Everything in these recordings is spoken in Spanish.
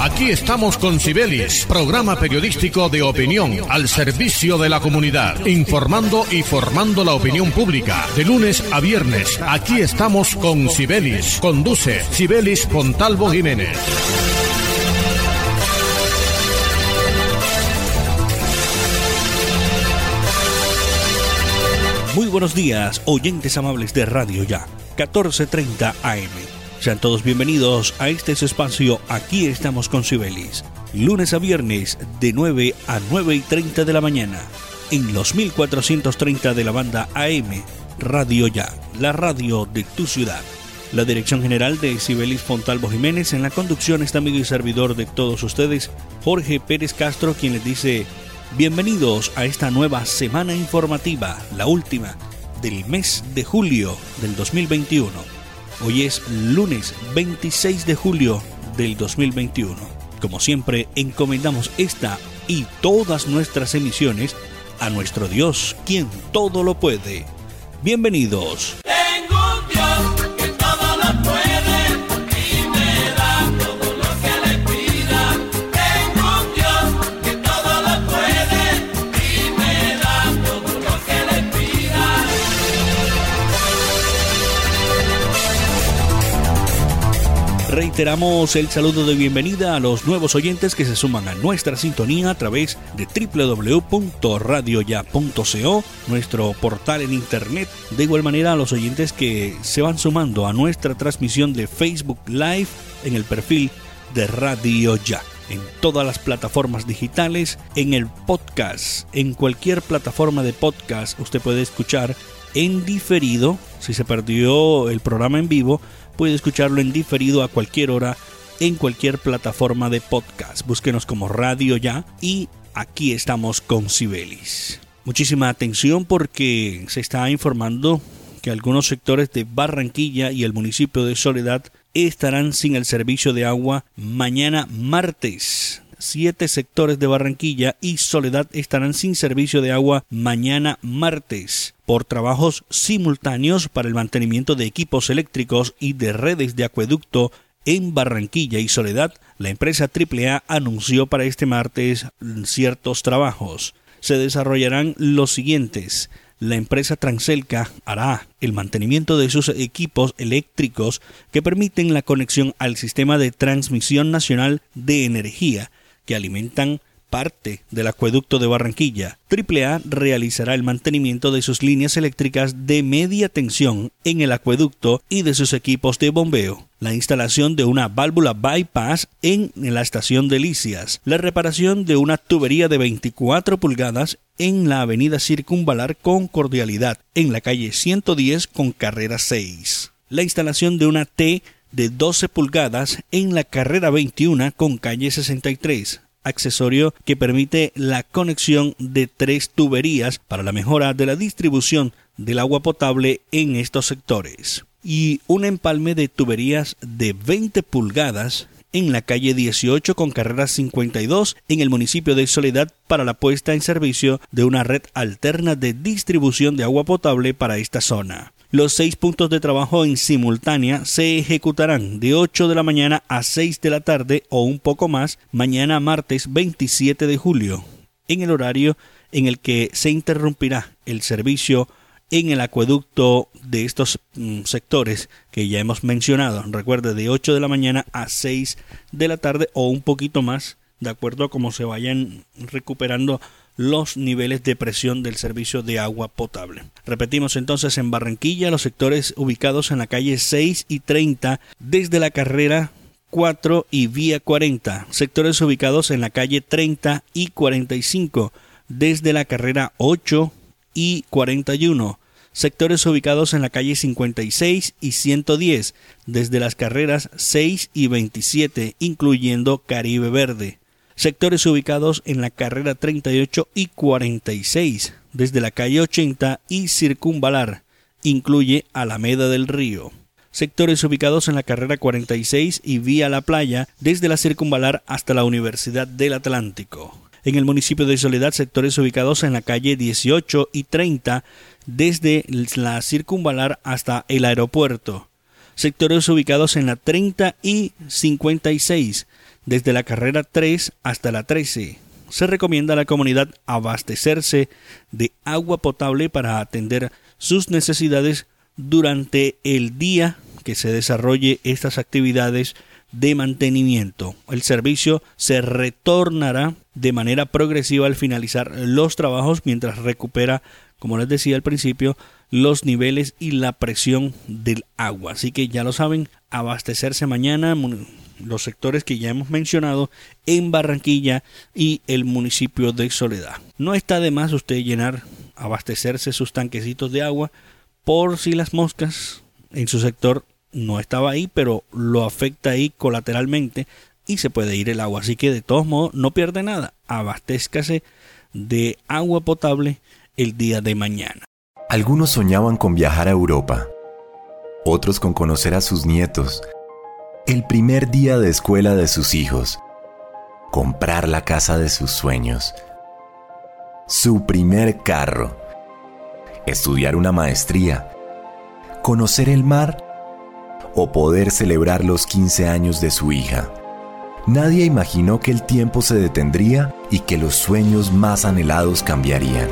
Aquí estamos con Cibelis, programa periodístico de opinión al servicio de la comunidad, informando y formando la opinión pública. De lunes a viernes, aquí estamos con Cibelis. Conduce Cibelis Pontalvo Jiménez. Muy buenos días, oyentes amables de Radio Ya, 14:30 AM. Sean todos bienvenidos a este espacio Aquí estamos con Sibelis. Lunes a viernes de 9 a 9 y 30 de la mañana. En los 1430 de la banda AM. Radio Ya, la radio de tu ciudad. La dirección general de Sibelis Fontalvo Jiménez. En la conducción está amigo y servidor de todos ustedes, Jorge Pérez Castro, quien les dice bienvenidos a esta nueva semana informativa, la última del mes de julio del 2021. Hoy es lunes 26 de julio del 2021. Como siempre, encomendamos esta y todas nuestras emisiones a nuestro Dios, quien todo lo puede. Bienvenidos. Reiteramos el saludo de bienvenida a los nuevos oyentes que se suman a nuestra sintonía a través de www.radioya.co, nuestro portal en internet. De igual manera a los oyentes que se van sumando a nuestra transmisión de Facebook Live en el perfil de Radio Ya en todas las plataformas digitales, en el podcast, en cualquier plataforma de podcast usted puede escuchar en diferido, si se perdió el programa en vivo, puede escucharlo en diferido a cualquier hora en cualquier plataforma de podcast. Búsquenos como Radio Ya y aquí estamos con Sibelis. Muchísima atención porque se está informando que algunos sectores de Barranquilla y el municipio de Soledad estarán sin el servicio de agua mañana martes. Siete sectores de Barranquilla y Soledad estarán sin servicio de agua mañana martes por trabajos simultáneos para el mantenimiento de equipos eléctricos y de redes de acueducto en Barranquilla y Soledad, la empresa AAA anunció para este martes ciertos trabajos. Se desarrollarán los siguientes. La empresa Transelca hará el mantenimiento de sus equipos eléctricos que permiten la conexión al sistema de transmisión nacional de energía que alimentan parte del acueducto de Barranquilla. AAA realizará el mantenimiento de sus líneas eléctricas de media tensión en el acueducto y de sus equipos de bombeo, la instalación de una válvula bypass en la estación de Licias, la reparación de una tubería de 24 pulgadas en la avenida Circunvalar con Cordialidad, en la calle 110 con carrera 6, la instalación de una T de 12 pulgadas en la carrera 21 con calle 63, accesorio que permite la conexión de tres tuberías para la mejora de la distribución del agua potable en estos sectores y un empalme de tuberías de 20 pulgadas en la calle 18 con carrera 52 en el municipio de Soledad para la puesta en servicio de una red alterna de distribución de agua potable para esta zona. Los seis puntos de trabajo en simultánea se ejecutarán de 8 de la mañana a 6 de la tarde o un poco más mañana martes 27 de julio, en el horario en el que se interrumpirá el servicio en el acueducto de estos mm, sectores que ya hemos mencionado. Recuerde, de 8 de la mañana a 6 de la tarde o un poquito más, de acuerdo a cómo se vayan recuperando los niveles de presión del servicio de agua potable. Repetimos entonces en Barranquilla los sectores ubicados en la calle 6 y 30 desde la carrera 4 y vía 40, sectores ubicados en la calle 30 y 45 desde la carrera 8 y 41, sectores ubicados en la calle 56 y 110 desde las carreras 6 y 27 incluyendo Caribe Verde sectores ubicados en la carrera 38 y 46, desde la calle 80 y Circunvalar, incluye Alameda del Río. Sectores ubicados en la carrera 46 y vía la playa, desde la Circunvalar hasta la Universidad del Atlántico. En el municipio de Soledad, sectores ubicados en la calle 18 y 30, desde la Circunvalar hasta el aeropuerto. Sectores ubicados en la 30 y 56, desde la carrera 3 hasta la 13. Se recomienda a la comunidad abastecerse de agua potable para atender sus necesidades durante el día que se desarrolle estas actividades de mantenimiento. El servicio se retornará de manera progresiva al finalizar los trabajos mientras recupera, como les decía al principio, los niveles y la presión del agua. Así que ya lo saben, abastecerse mañana los sectores que ya hemos mencionado en Barranquilla y el municipio de Soledad. No está de más usted llenar, abastecerse sus tanquecitos de agua por si las moscas en su sector no estaba ahí, pero lo afecta ahí colateralmente y se puede ir el agua. Así que de todos modos no pierde nada. Abastézcase de agua potable el día de mañana. Algunos soñaban con viajar a Europa, otros con conocer a sus nietos, el primer día de escuela de sus hijos, comprar la casa de sus sueños, su primer carro, estudiar una maestría, conocer el mar o poder celebrar los 15 años de su hija. Nadie imaginó que el tiempo se detendría y que los sueños más anhelados cambiarían.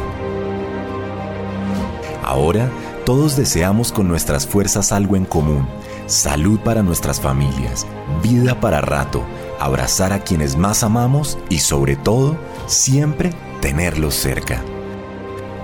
Ahora, todos deseamos con nuestras fuerzas algo en común, salud para nuestras familias, vida para rato, abrazar a quienes más amamos y sobre todo, siempre tenerlos cerca.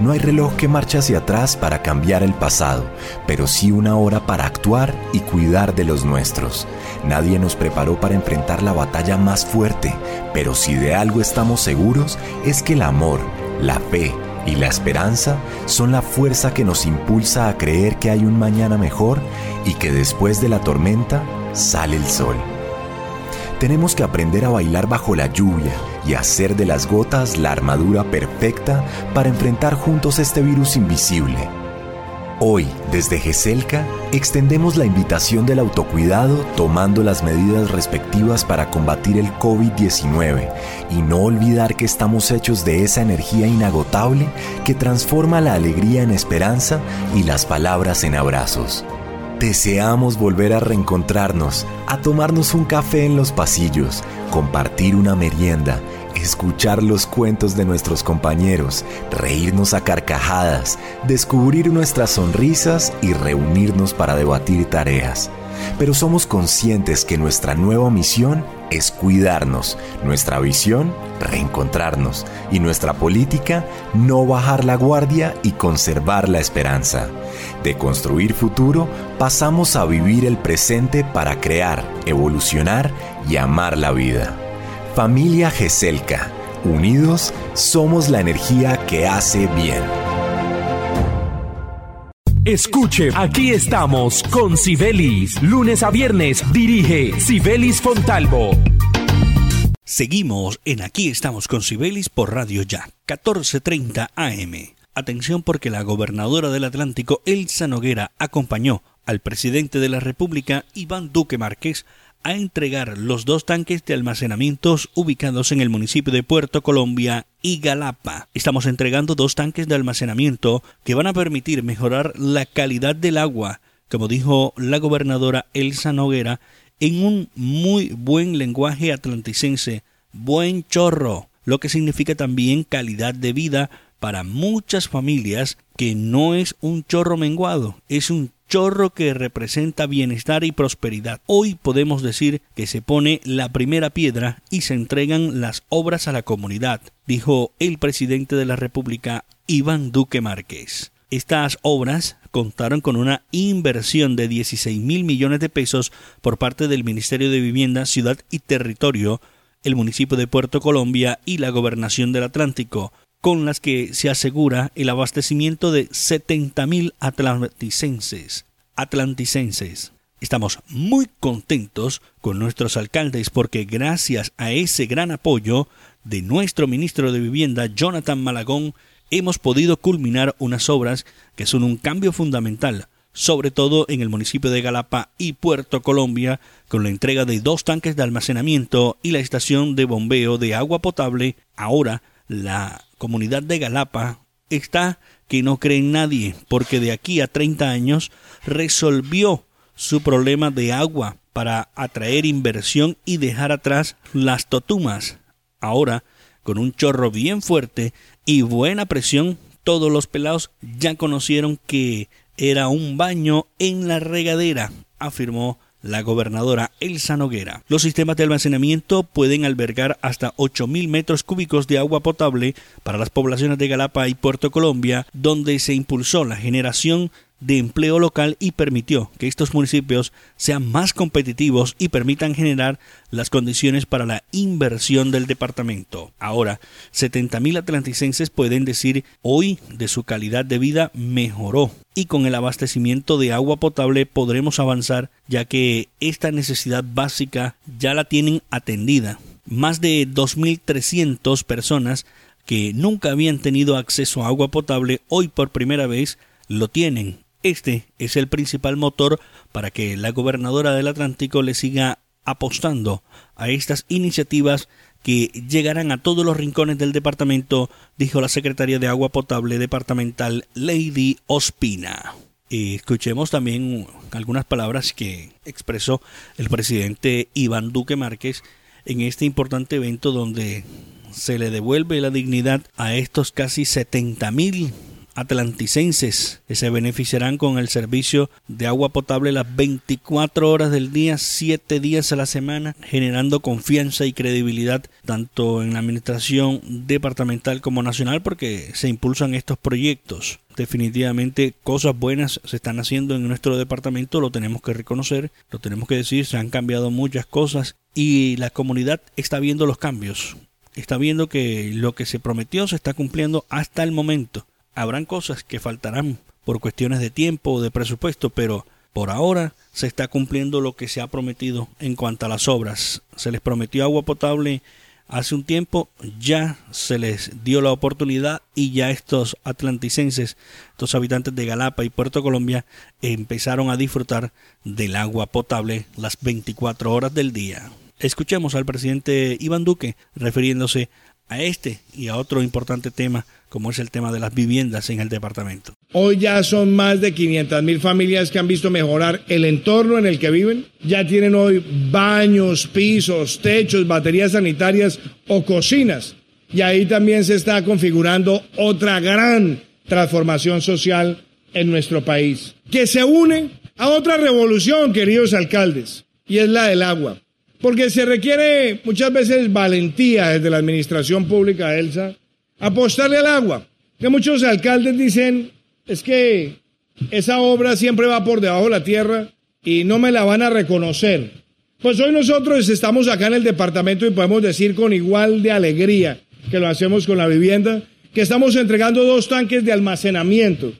No hay reloj que marche hacia atrás para cambiar el pasado, pero sí una hora para actuar y cuidar de los nuestros. Nadie nos preparó para enfrentar la batalla más fuerte, pero si de algo estamos seguros es que el amor, la fe y la esperanza son la fuerza que nos impulsa a creer que hay un mañana mejor y que después de la tormenta sale el sol. Tenemos que aprender a bailar bajo la lluvia y hacer de las gotas la armadura perfecta para enfrentar juntos este virus invisible. Hoy, desde GESELCA, extendemos la invitación del autocuidado tomando las medidas respectivas para combatir el COVID-19 y no olvidar que estamos hechos de esa energía inagotable que transforma la alegría en esperanza y las palabras en abrazos. Deseamos volver a reencontrarnos, a tomarnos un café en los pasillos, compartir una merienda, escuchar los cuentos de nuestros compañeros, reírnos a carcajadas, descubrir nuestras sonrisas y reunirnos para debatir tareas pero somos conscientes que nuestra nueva misión es cuidarnos, nuestra visión, reencontrarnos y nuestra política, no bajar la guardia y conservar la esperanza. De construir futuro pasamos a vivir el presente para crear, evolucionar y amar la vida. Familia GESELCA, unidos somos la energía que hace bien. Escuche, aquí estamos con Sibelis. Lunes a viernes dirige Sibelis Fontalvo. Seguimos en Aquí estamos con Sibelis por Radio Ya, 14:30 AM. Atención porque la gobernadora del Atlántico, Elsa Noguera, acompañó al presidente de la República, Iván Duque Márquez, a entregar los dos tanques de almacenamientos ubicados en el municipio de Puerto Colombia y Galapa. Estamos entregando dos tanques de almacenamiento que van a permitir mejorar la calidad del agua, como dijo la gobernadora Elsa Noguera, en un muy buen lenguaje atlanticense, buen chorro, lo que significa también calidad de vida para muchas familias que no es un chorro menguado, es un chorro que representa bienestar y prosperidad. Hoy podemos decir que se pone la primera piedra y se entregan las obras a la comunidad, dijo el presidente de la República, Iván Duque Márquez. Estas obras contaron con una inversión de 16 mil millones de pesos por parte del Ministerio de Vivienda, Ciudad y Territorio, el municipio de Puerto Colombia y la Gobernación del Atlántico, con las que se asegura el abastecimiento de 70.000 atlanticenses. Atlanticenses. Estamos muy contentos con nuestros alcaldes porque gracias a ese gran apoyo de nuestro ministro de Vivienda, Jonathan Malagón, hemos podido culminar unas obras que son un cambio fundamental, sobre todo en el municipio de Galapa y Puerto Colombia, con la entrega de dos tanques de almacenamiento y la estación de bombeo de agua potable, ahora la comunidad de Galapa está que no cree en nadie, porque de aquí a 30 años resolvió su problema de agua para atraer inversión y dejar atrás las totumas. Ahora, con un chorro bien fuerte y buena presión, todos los pelados ya conocieron que era un baño en la regadera, afirmó la gobernadora Elsa Noguera. Los sistemas de almacenamiento pueden albergar hasta 8.000 metros cúbicos de agua potable para las poblaciones de Galapa y Puerto Colombia, donde se impulsó la generación de empleo local y permitió que estos municipios sean más competitivos y permitan generar las condiciones para la inversión del departamento. Ahora, 70.000 atlanticenses pueden decir hoy de su calidad de vida mejoró y con el abastecimiento de agua potable podremos avanzar ya que esta necesidad básica ya la tienen atendida. Más de 2.300 personas que nunca habían tenido acceso a agua potable hoy por primera vez lo tienen este es el principal motor para que la gobernadora del Atlántico le siga apostando a estas iniciativas que llegarán a todos los rincones del departamento, dijo la secretaria de Agua Potable departamental Lady Ospina. escuchemos también algunas palabras que expresó el presidente Iván Duque Márquez en este importante evento donde se le devuelve la dignidad a estos casi 70 mil atlanticenses que se beneficiarán con el servicio de agua potable las 24 horas del día, 7 días a la semana, generando confianza y credibilidad tanto en la administración departamental como nacional porque se impulsan estos proyectos. Definitivamente cosas buenas se están haciendo en nuestro departamento, lo tenemos que reconocer, lo tenemos que decir, se han cambiado muchas cosas y la comunidad está viendo los cambios, está viendo que lo que se prometió se está cumpliendo hasta el momento Habrán cosas que faltarán por cuestiones de tiempo o de presupuesto, pero por ahora se está cumpliendo lo que se ha prometido en cuanto a las obras. Se les prometió agua potable hace un tiempo, ya se les dio la oportunidad y ya estos atlanticenses, estos habitantes de Galapa y Puerto Colombia, empezaron a disfrutar del agua potable las 24 horas del día. Escuchemos al presidente Iván Duque refiriéndose a este y a otro importante tema como es el tema de las viviendas en el departamento. Hoy ya son más de 500 mil familias que han visto mejorar el entorno en el que viven. Ya tienen hoy baños, pisos, techos, baterías sanitarias o cocinas. Y ahí también se está configurando otra gran transformación social en nuestro país, que se une a otra revolución, queridos alcaldes, y es la del agua. Porque se requiere muchas veces valentía desde la administración pública, Elsa, apostarle al agua. Que muchos alcaldes dicen, es que esa obra siempre va por debajo de la tierra y no me la van a reconocer. Pues hoy nosotros estamos acá en el departamento y podemos decir con igual de alegría que lo hacemos con la vivienda, que estamos entregando dos tanques de almacenamiento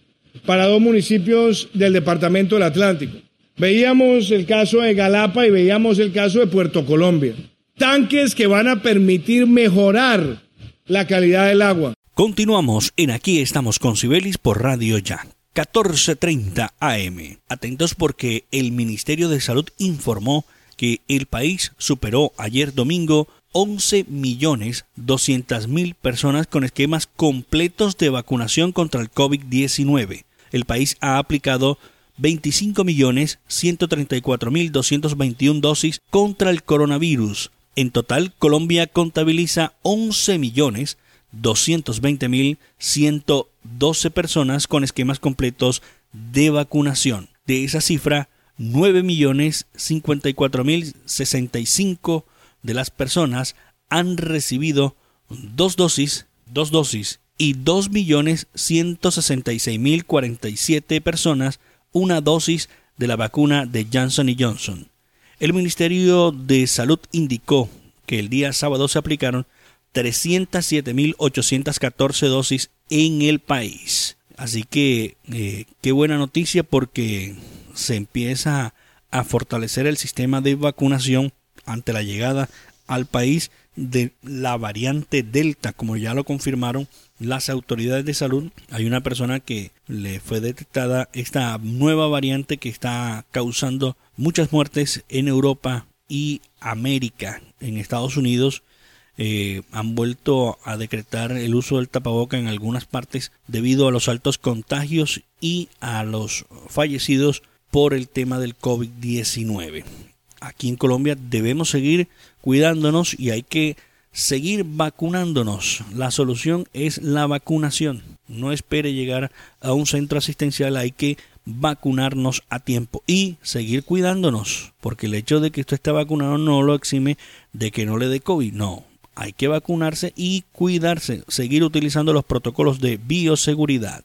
para dos municipios del departamento del Atlántico. Veíamos el caso de Galapa y veíamos el caso de Puerto Colombia. Tanques que van a permitir mejorar la calidad del agua. Continuamos en Aquí estamos con Sibelis por Radio Ya. 14:30 AM. Atentos porque el Ministerio de Salud informó que el país superó ayer domingo 11 millones 200 mil personas con esquemas completos de vacunación contra el COVID-19. El país ha aplicado 25 millones 134 mil 221 dosis contra el coronavirus, en total, Colombia contabiliza 11 millones 220 mil 112 personas con esquemas completos de vacunación. De esa cifra, 9 millones 54 mil 65 de las personas han recibido dos dosis, dos dosis y 2 millones 166 mil 47 personas una dosis de la vacuna de Johnson Johnson. El Ministerio de Salud indicó que el día sábado se aplicaron 307.814 dosis en el país. Así que eh, qué buena noticia porque se empieza a fortalecer el sistema de vacunación ante la llegada al país de la variante Delta, como ya lo confirmaron las autoridades de salud. Hay una persona que le fue detectada esta nueva variante que está causando muchas muertes en Europa y América. En Estados Unidos eh, han vuelto a decretar el uso del tapaboca en algunas partes debido a los altos contagios y a los fallecidos por el tema del COVID-19. Aquí en Colombia debemos seguir cuidándonos y hay que seguir vacunándonos. La solución es la vacunación. No espere llegar a un centro asistencial, hay que vacunarnos a tiempo y seguir cuidándonos, porque el hecho de que usted esté vacunado no lo exime de que no le dé COVID, no. Hay que vacunarse y cuidarse, seguir utilizando los protocolos de bioseguridad.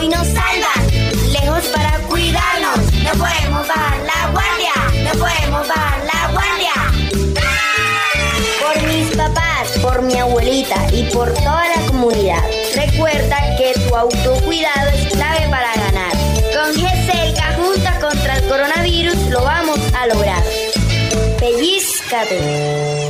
hoy nos salvan, lejos para cuidarnos. No podemos bajar la guardia, no podemos bajar la guardia. Por mis papás, por mi abuelita y por toda la comunidad. Recuerda que tu autocuidado es clave para ganar. Con GESELCA junta contra el coronavirus lo vamos a lograr. Pellizcate.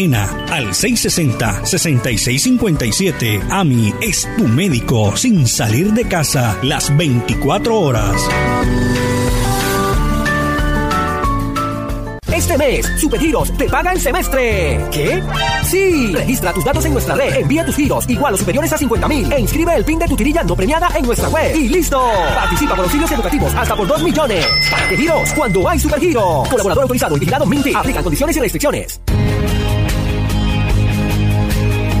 al 660-6657. AMI es tu médico sin salir de casa las 24 horas. Este mes, Supergiros te paga el semestre. ¿Qué? Sí. Registra tus datos en nuestra red, envía tus giros igual o superiores a 50 mil e inscribe el PIN de tu tirilla no premiada en nuestra web. Y listo. Participa por auxilios educativos hasta por 2 millones. ¿Para qué? Cuando hay Supergiros. Colaborador autorizado y vigilado Minty. Aplican condiciones y restricciones.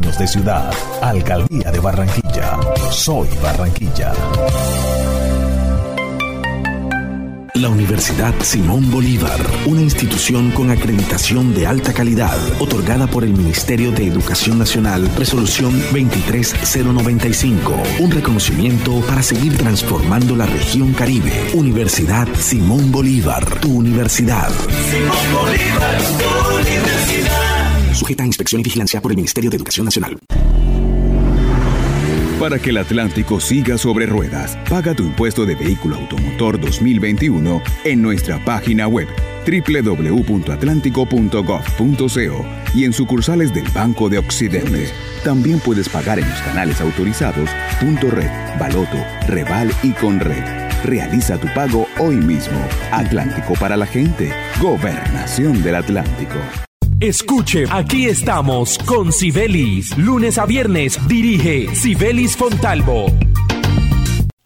sueños de ciudad. Alcaldía de Barranquilla. Soy Barranquilla. La Universidad Simón Bolívar, una institución con acreditación de alta calidad, otorgada por el Ministerio de Educación Nacional, resolución 23095, un reconocimiento para seguir transformando la región Caribe. Universidad Simón Bolívar, tu universidad. Simón Bolívar, tu universidad. Sujeta a inspección y vigilancia por el Ministerio de Educación Nacional. Para que el Atlántico siga sobre ruedas, paga tu impuesto de vehículo automotor 2021 en nuestra página web www.atlántico.gov.co y en sucursales del Banco de Occidente. También puedes pagar en los canales autorizados Red, Baloto, Reval y Conred. Realiza tu pago hoy mismo. Atlántico para la gente. Gobernación del Atlántico. Escuche, aquí estamos con Sibelis. Lunes a viernes dirige Sibelis Fontalvo.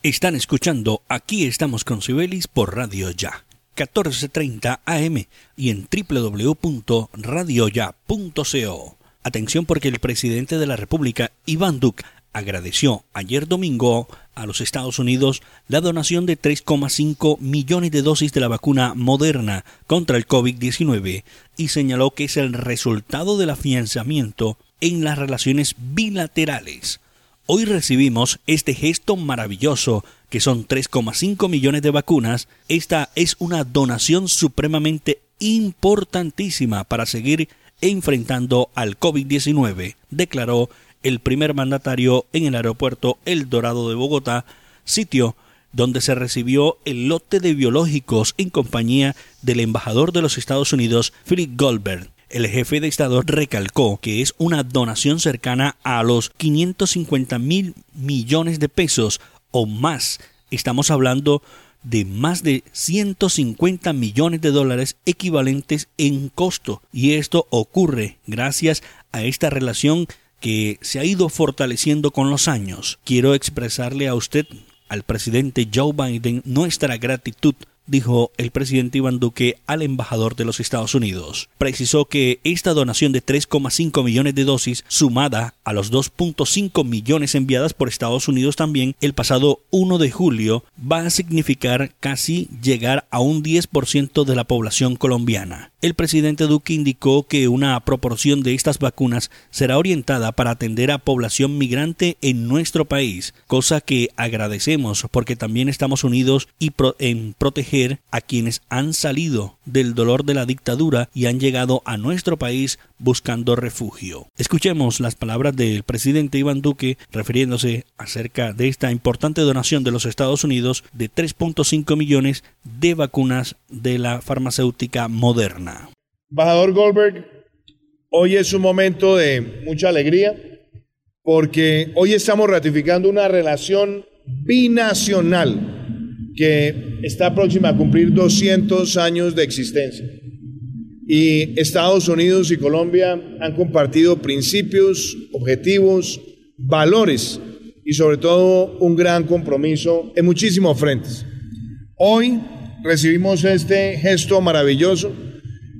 Están escuchando Aquí estamos con Sibelis por Radio Ya. 1430 AM y en www.radioya.co. Atención porque el presidente de la República, Iván Duque, agradeció ayer domingo a los Estados Unidos la donación de 3,5 millones de dosis de la vacuna moderna contra el COVID-19 y señaló que es el resultado del afianzamiento en las relaciones bilaterales. Hoy recibimos este gesto maravilloso que son 3,5 millones de vacunas. Esta es una donación supremamente importantísima para seguir enfrentando al COVID-19, declaró el primer mandatario en el aeropuerto El Dorado de Bogotá, sitio donde se recibió el lote de biológicos en compañía del embajador de los Estados Unidos, Philip Goldberg. El jefe de Estado recalcó que es una donación cercana a los 550 mil millones de pesos o más. Estamos hablando de más de 150 millones de dólares equivalentes en costo. Y esto ocurre gracias a esta relación que se ha ido fortaleciendo con los años. Quiero expresarle a usted, al presidente Joe Biden, nuestra gratitud dijo el presidente Iván Duque al embajador de los Estados Unidos. Precisó que esta donación de 3,5 millones de dosis, sumada a los 2.5 millones enviadas por Estados Unidos también el pasado 1 de julio, va a significar casi llegar a un 10% de la población colombiana. El presidente Duque indicó que una proporción de estas vacunas será orientada para atender a población migrante en nuestro país, cosa que agradecemos porque también estamos unidos y en proteger a quienes han salido del dolor de la dictadura y han llegado a nuestro país buscando refugio. Escuchemos las palabras del presidente Iván Duque refiriéndose acerca de esta importante donación de los Estados Unidos de 3.5 millones de vacunas de la farmacéutica moderna. Embajador Goldberg, hoy es un momento de mucha alegría porque hoy estamos ratificando una relación binacional que está próxima a cumplir 200 años de existencia. Y Estados Unidos y Colombia han compartido principios, objetivos, valores y sobre todo un gran compromiso en muchísimos frentes. Hoy recibimos este gesto maravilloso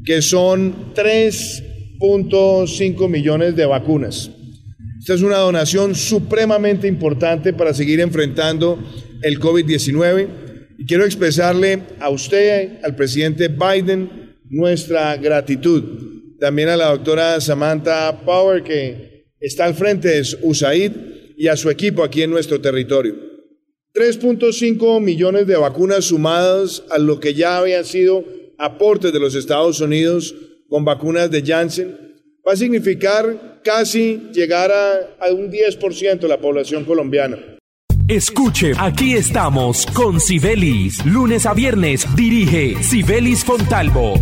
que son 3.5 millones de vacunas. Esta es una donación supremamente importante para seguir enfrentando el COVID-19 y quiero expresarle a usted, al presidente Biden, nuestra gratitud. También a la doctora Samantha Power, que está al frente de USAID, y a su equipo aquí en nuestro territorio. 3.5 millones de vacunas sumadas a lo que ya habían sido aportes de los Estados Unidos con vacunas de Janssen va a significar casi llegar a, un 10% de la población colombiana. Escuche, aquí estamos con Sibelis. Lunes a viernes dirige Sibelis Fontalvo.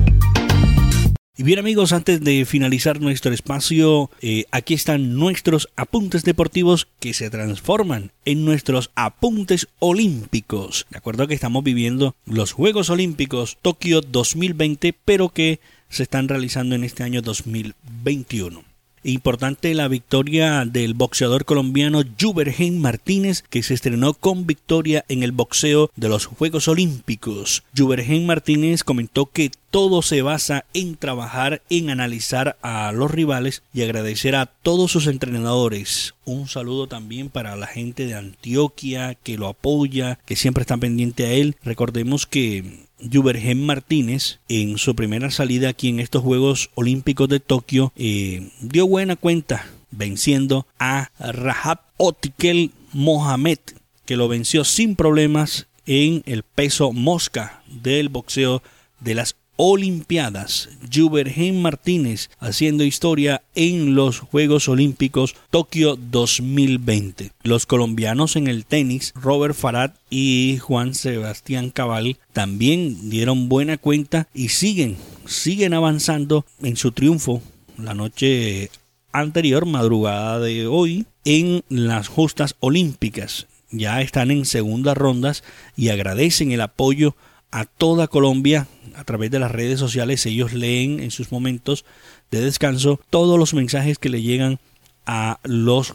Y bien amigos, antes de finalizar nuestro espacio, eh, aquí están nuestros apuntes deportivos que se transforman en nuestros apuntes olímpicos. De acuerdo que estamos viviendo los Juegos Olímpicos Tokio 2020, pero que se están realizando en este año 2021. Importante la victoria del boxeador colombiano Jubergen Martínez, que se estrenó con victoria en el boxeo de los Juegos Olímpicos. Jubergen Martínez comentó que todo se basa en trabajar, en analizar a los rivales y agradecer a todos sus entrenadores. Un saludo también para la gente de Antioquia que lo apoya, que siempre está pendiente a él. Recordemos que Jubergen Martínez en su primera salida aquí en estos Juegos Olímpicos de Tokio eh, dio buena cuenta venciendo a Rahab Otikel Mohamed que lo venció sin problemas en el peso mosca del boxeo de las Olimpiadas. Jubergen Martínez haciendo historia en los Juegos Olímpicos Tokio 2020. Los colombianos en el tenis, Robert Farad y Juan Sebastián Cabal, también dieron buena cuenta y siguen, siguen avanzando en su triunfo la noche anterior, madrugada de hoy, en las justas olímpicas. Ya están en segundas rondas y agradecen el apoyo a toda Colombia a través de las redes sociales. Ellos leen en sus momentos de descanso todos los mensajes que le llegan a los,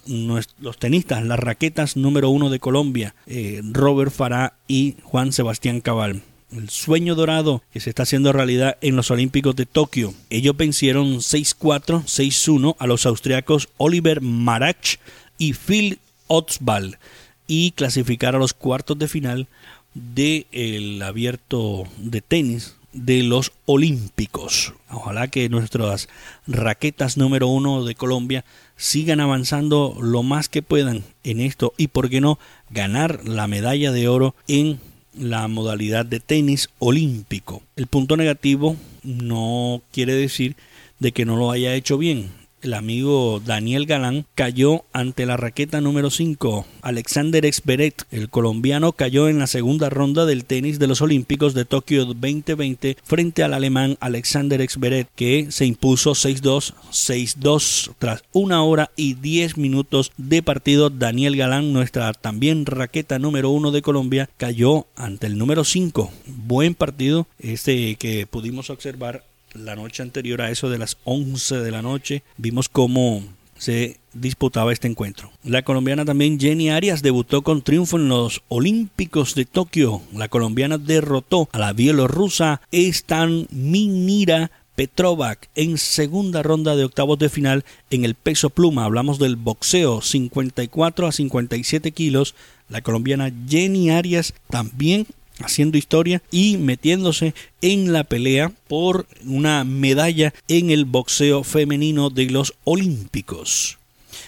los tenistas, las raquetas número uno de Colombia, eh, Robert Farah y Juan Sebastián Cabal. El sueño dorado que se está haciendo realidad en los Olímpicos de Tokio. Ellos vencieron 6-4, 6-1 a los austriacos Oliver Marach y Phil Otsbal y clasificar a los cuartos de final del abierto de tenis de los Olímpicos. Ojalá que nuestras raquetas número uno de Colombia sigan avanzando lo más que puedan en esto y, por qué no, ganar la medalla de oro en la modalidad de tenis olímpico. El punto negativo no quiere decir de que no lo haya hecho bien el amigo Daniel Galán cayó ante la raqueta número 5. Alexander Exberet, el colombiano, cayó en la segunda ronda del tenis de los Olímpicos de Tokio 2020 frente al alemán Alexander Exberet, que se impuso 6-2, 6-2 tras una hora y 10 minutos de partido. Daniel Galán, nuestra también raqueta número 1 de Colombia, cayó ante el número 5. Buen partido este que pudimos observar la noche anterior a eso de las 11 de la noche, vimos cómo se disputaba este encuentro. La colombiana también Jenny Arias debutó con triunfo en los Olímpicos de Tokio. La colombiana derrotó a la bielorrusa Stan Minira Petrovac en segunda ronda de octavos de final en el peso pluma. Hablamos del boxeo 54 a 57 kilos. La colombiana Jenny Arias también haciendo historia y metiéndose en la pelea por una medalla en el boxeo femenino de los Olímpicos.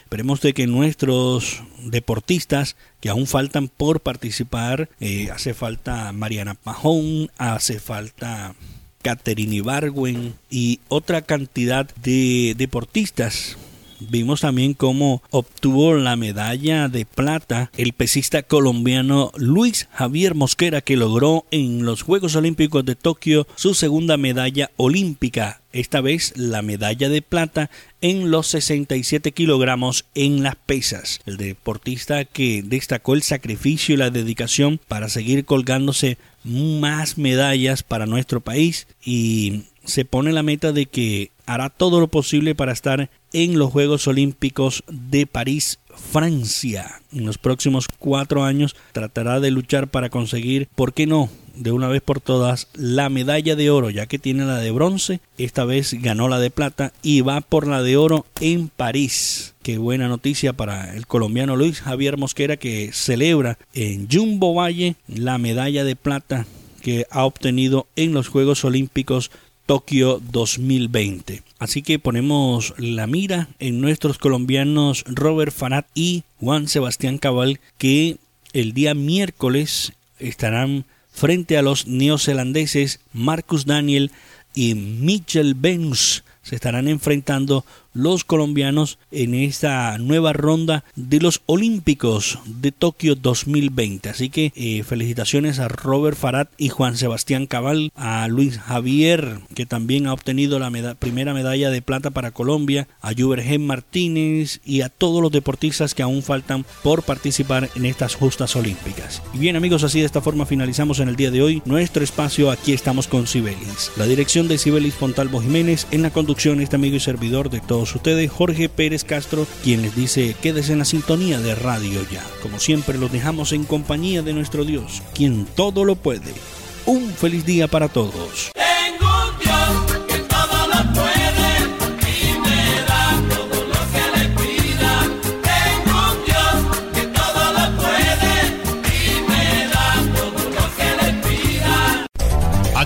Esperemos de que nuestros deportistas que aún faltan por participar, eh, hace falta Mariana Pajón, hace falta Caterine Ibargüen y otra cantidad de deportistas Vimos también cómo obtuvo la medalla de plata el pesista colombiano Luis Javier Mosquera que logró en los Juegos Olímpicos de Tokio su segunda medalla olímpica, esta vez la medalla de plata en los 67 kilogramos en las pesas. El deportista que destacó el sacrificio y la dedicación para seguir colgándose más medallas para nuestro país y se pone la meta de que hará todo lo posible para estar en los Juegos Olímpicos de París, Francia. En los próximos cuatro años tratará de luchar para conseguir, ¿por qué no? de una vez por todas la medalla de oro, ya que tiene la de bronce, esta vez ganó la de plata y va por la de oro en París. Qué buena noticia para el colombiano Luis Javier Mosquera que celebra en Jumbo Valle la medalla de plata que ha obtenido en los Juegos Olímpicos Tokio 2020. Así que ponemos la mira en nuestros colombianos Robert Fanat y Juan Sebastián Cabal que el día miércoles estarán frente a los neozelandeses Marcus Daniel y Mitchell Benz. Se estarán enfrentando los colombianos en esta nueva ronda de los Olímpicos de Tokio 2020. Así que eh, felicitaciones a Robert Farad y Juan Sebastián Cabal, a Luis Javier, que también ha obtenido la primera medalla de plata para Colombia, a Jubergen Martínez y a todos los deportistas que aún faltan por participar en estas justas olímpicas. Y bien amigos, así de esta forma finalizamos en el día de hoy nuestro espacio Aquí estamos con Sibelis. La dirección de Sibelis Fontalvo Jiménez, en la conducción este amigo y servidor de todos ustedes, Jorge Pérez Castro, quien les dice quédese en la sintonía de Radio Ya. Como siempre, los dejamos en compañía de nuestro Dios, quien todo lo puede. Un feliz día para todos.